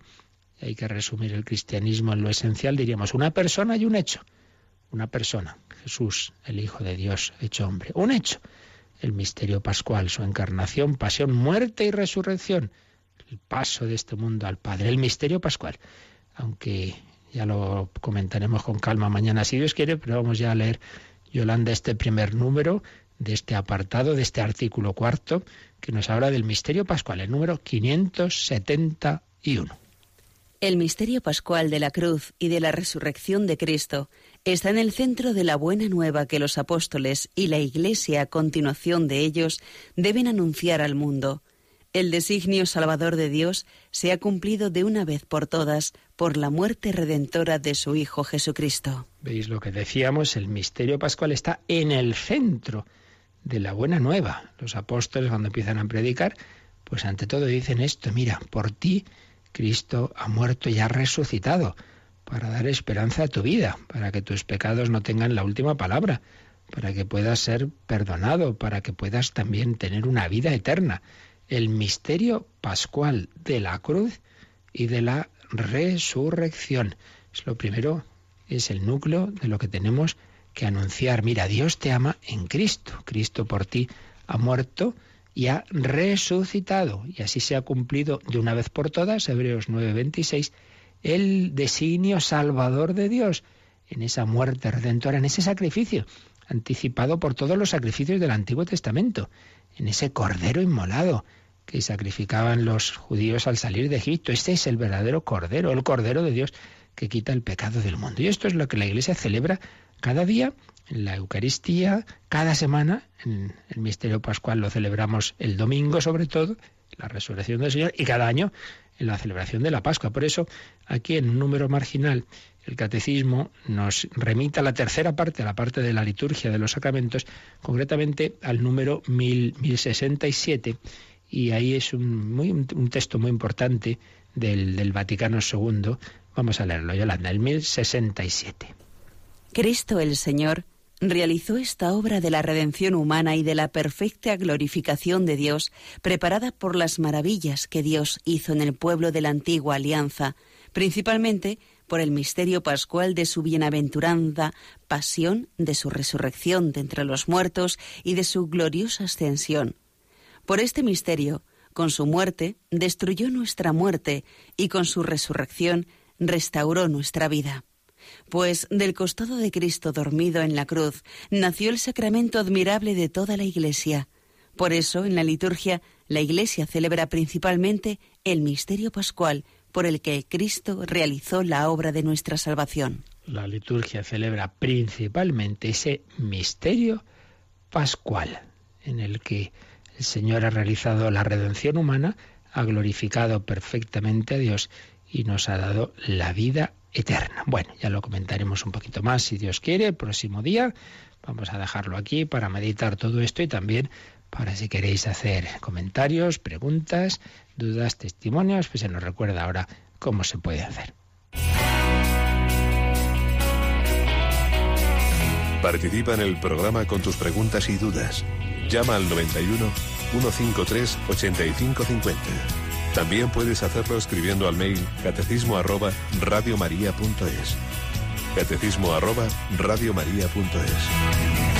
Hay que resumir el cristianismo en lo esencial, diríamos, una persona y un hecho. Una persona, Jesús, el Hijo de Dios, hecho hombre. Un hecho, el misterio pascual, su encarnación, pasión, muerte y resurrección el paso de este mundo al Padre, el misterio pascual. Aunque ya lo comentaremos con calma mañana si Dios quiere, pero vamos ya a leer, Yolanda, este primer número de este apartado, de este artículo cuarto, que nos habla del misterio pascual, el número 571. El misterio pascual de la cruz y de la resurrección de Cristo está en el centro de la buena nueva que los apóstoles y la Iglesia a continuación de ellos deben anunciar al mundo el designio salvador de Dios se ha cumplido de una vez por todas por la muerte redentora de su Hijo Jesucristo. Veis lo que decíamos, el misterio pascual está en el centro de la buena nueva. Los apóstoles cuando empiezan a predicar, pues ante todo dicen esto, mira, por ti Cristo ha muerto y ha resucitado para dar esperanza a tu vida, para que tus pecados no tengan la última palabra, para que puedas ser perdonado, para que puedas también tener una vida eterna el misterio pascual de la cruz y de la resurrección. Es lo primero, es el núcleo de lo que tenemos que anunciar, mira, Dios te ama en Cristo. Cristo por ti ha muerto y ha resucitado. Y así se ha cumplido de una vez por todas, Hebreos 9:26, el designio salvador de Dios en esa muerte redentora, en ese sacrificio, anticipado por todos los sacrificios del Antiguo Testamento, en ese cordero inmolado que sacrificaban los judíos al salir de Egipto. Este es el verdadero cordero, el cordero de Dios que quita el pecado del mundo. Y esto es lo que la Iglesia celebra cada día en la Eucaristía, cada semana, en el misterio pascual lo celebramos el domingo sobre todo, la resurrección del Señor, y cada año en la celebración de la Pascua. Por eso, aquí en un número marginal, el catecismo nos remita a la tercera parte, a la parte de la liturgia de los sacramentos, concretamente al número 1067, y ahí es un, muy, un texto muy importante del, del Vaticano II. Vamos a leerlo, Yolanda, el 1067. Cristo el Señor realizó esta obra de la redención humana y de la perfecta glorificación de Dios, preparada por las maravillas que Dios hizo en el pueblo de la antigua alianza, principalmente por el misterio pascual de su bienaventuranza, pasión, de su resurrección de entre los muertos y de su gloriosa ascensión. Por este misterio, con su muerte, destruyó nuestra muerte y con su resurrección restauró nuestra vida pues del costado de Cristo dormido en la cruz nació el sacramento admirable de toda la Iglesia. Por eso, en la liturgia, la Iglesia celebra principalmente el misterio pascual por el que Cristo realizó la obra de nuestra salvación. La liturgia celebra principalmente ese misterio pascual en el que el Señor ha realizado la redención humana, ha glorificado perfectamente a Dios y nos ha dado la vida eterna. Bueno, ya lo comentaremos un poquito más si Dios quiere el próximo día. Vamos a dejarlo aquí para meditar todo esto y también para si queréis hacer comentarios, preguntas, dudas, testimonios, pues se nos recuerda ahora cómo se puede hacer. Participa en el programa con tus preguntas y dudas. Llama al 91 153 8550. También puedes hacerlo escribiendo al mail catecismo arroba radiomaria.es. Catecismo arroba radiomaria.es.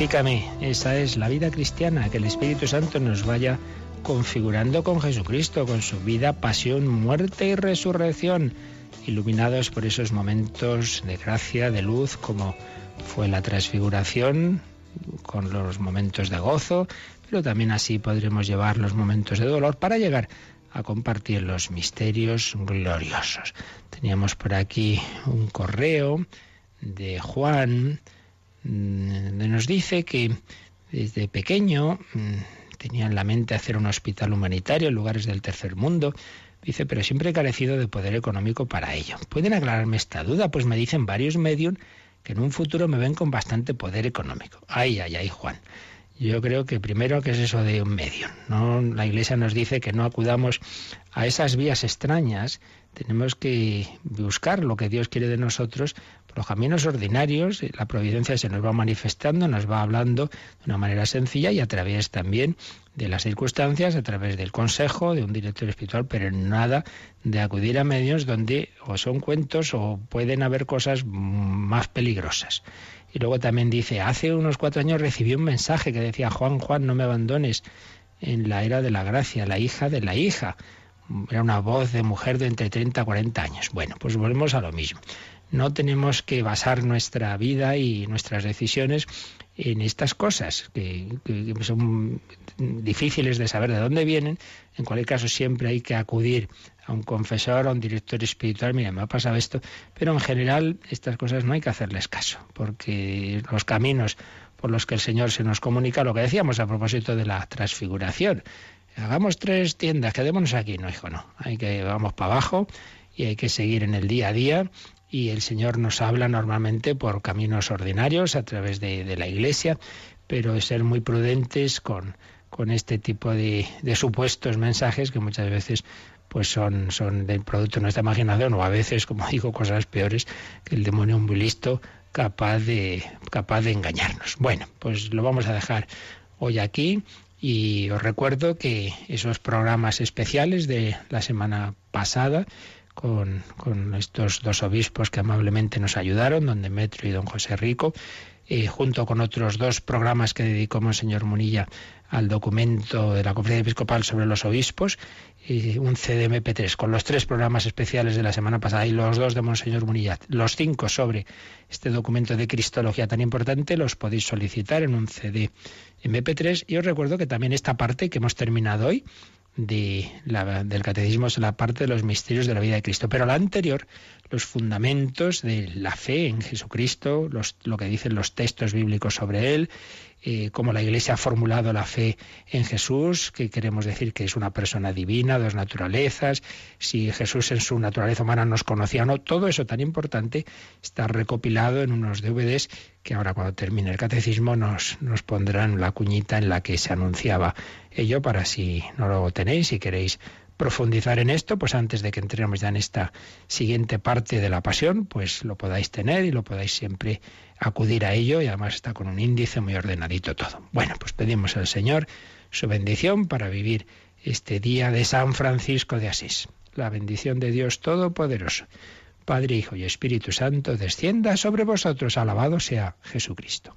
Esa es la vida cristiana, que el Espíritu Santo nos vaya configurando con Jesucristo, con su vida, pasión, muerte y resurrección, iluminados por esos momentos de gracia, de luz, como fue la transfiguración, con los momentos de gozo, pero también así podremos llevar los momentos de dolor para llegar a compartir los misterios gloriosos. Teníamos por aquí un correo de Juan, donde nos dice que desde pequeño mm, tenía en la mente hacer un hospital humanitario en lugares del tercer mundo. Dice, pero siempre he carecido de poder económico para ello. ¿Pueden aclararme esta duda? Pues me dicen varios medios que en un futuro me ven con bastante poder económico. Ay, ay, ay, Juan. Yo creo que primero que es eso de un medio. ¿no? La Iglesia nos dice que no acudamos a esas vías extrañas. Tenemos que buscar lo que Dios quiere de nosotros los caminos ordinarios. La providencia se nos va manifestando, nos va hablando de una manera sencilla y a través también de las circunstancias, a través del consejo de un director espiritual, pero nada de acudir a medios donde o son cuentos o pueden haber cosas más peligrosas. Y luego también dice, hace unos cuatro años recibí un mensaje que decía, Juan, Juan, no me abandones en la era de la gracia, la hija de la hija. Era una voz de mujer de entre 30 y 40 años. Bueno, pues volvemos a lo mismo. No tenemos que basar nuestra vida y nuestras decisiones en estas cosas, que, son difíciles de saber de dónde vienen. En cualquier caso, siempre hay que acudir a un confesor, a un director espiritual, mira, me ha pasado esto, pero en general estas cosas no hay que hacerles caso, porque los caminos por los que el Señor se nos comunica, lo que decíamos a propósito de la transfiguración, hagamos tres tiendas, quedémonos aquí, no, hijo, no, hay que, vamos para abajo y hay que seguir en el día a día y el Señor nos habla normalmente por caminos ordinarios a través de, la Iglesia, pero ser muy prudentes con, con este tipo de, supuestos mensajes que muchas veces pues son, son del producto de nuestra imaginación o a veces, como digo, cosas peores que el demonio muy listo capaz de, capaz de engañarnos. Bueno, pues lo vamos a dejar hoy aquí y os recuerdo que esos programas especiales de la semana pasada con, estos dos obispos que amablemente nos ayudaron, don Demetrio y don José Rico, junto con otros dos programas que dedicó Monseñor Munilla al documento de la Conferencia Episcopal sobre los Obispos, y un CDMP3 con los tres programas especiales de la semana pasada y los dos de Monseñor Munilla, los cinco sobre este documento de Cristología tan importante, los podéis solicitar en un CD MP3 y os recuerdo que también esta parte que hemos terminado hoy de la, del catecismo es la parte de los misterios de la vida de Cristo, pero la anterior, los fundamentos de la fe en Jesucristo, los, lo que dicen los textos bíblicos sobre él eh, cómo la Iglesia ha formulado la fe en Jesús, que queremos decir que es una persona divina, dos naturalezas, si Jesús en su naturaleza humana nos conocía o no, todo eso tan importante está recopilado en unos DVDs que ahora cuando termine el catecismo nos, nos pondrán la cuñita en la que se anunciaba ello para si no lo tenéis, si queréis profundizar en esto, pues antes de que entremos ya en esta siguiente parte de la pasión, pues lo podáis tener y lo podáis siempre acudir a ello y además está con un índice muy ordenadito todo. Bueno, pues pedimos al Señor su bendición para vivir este día de San Francisco de Asís. La bendición de Dios Todopoderoso, Padre, Hijo y Espíritu Santo, descienda sobre vosotros. Alabado sea Jesucristo.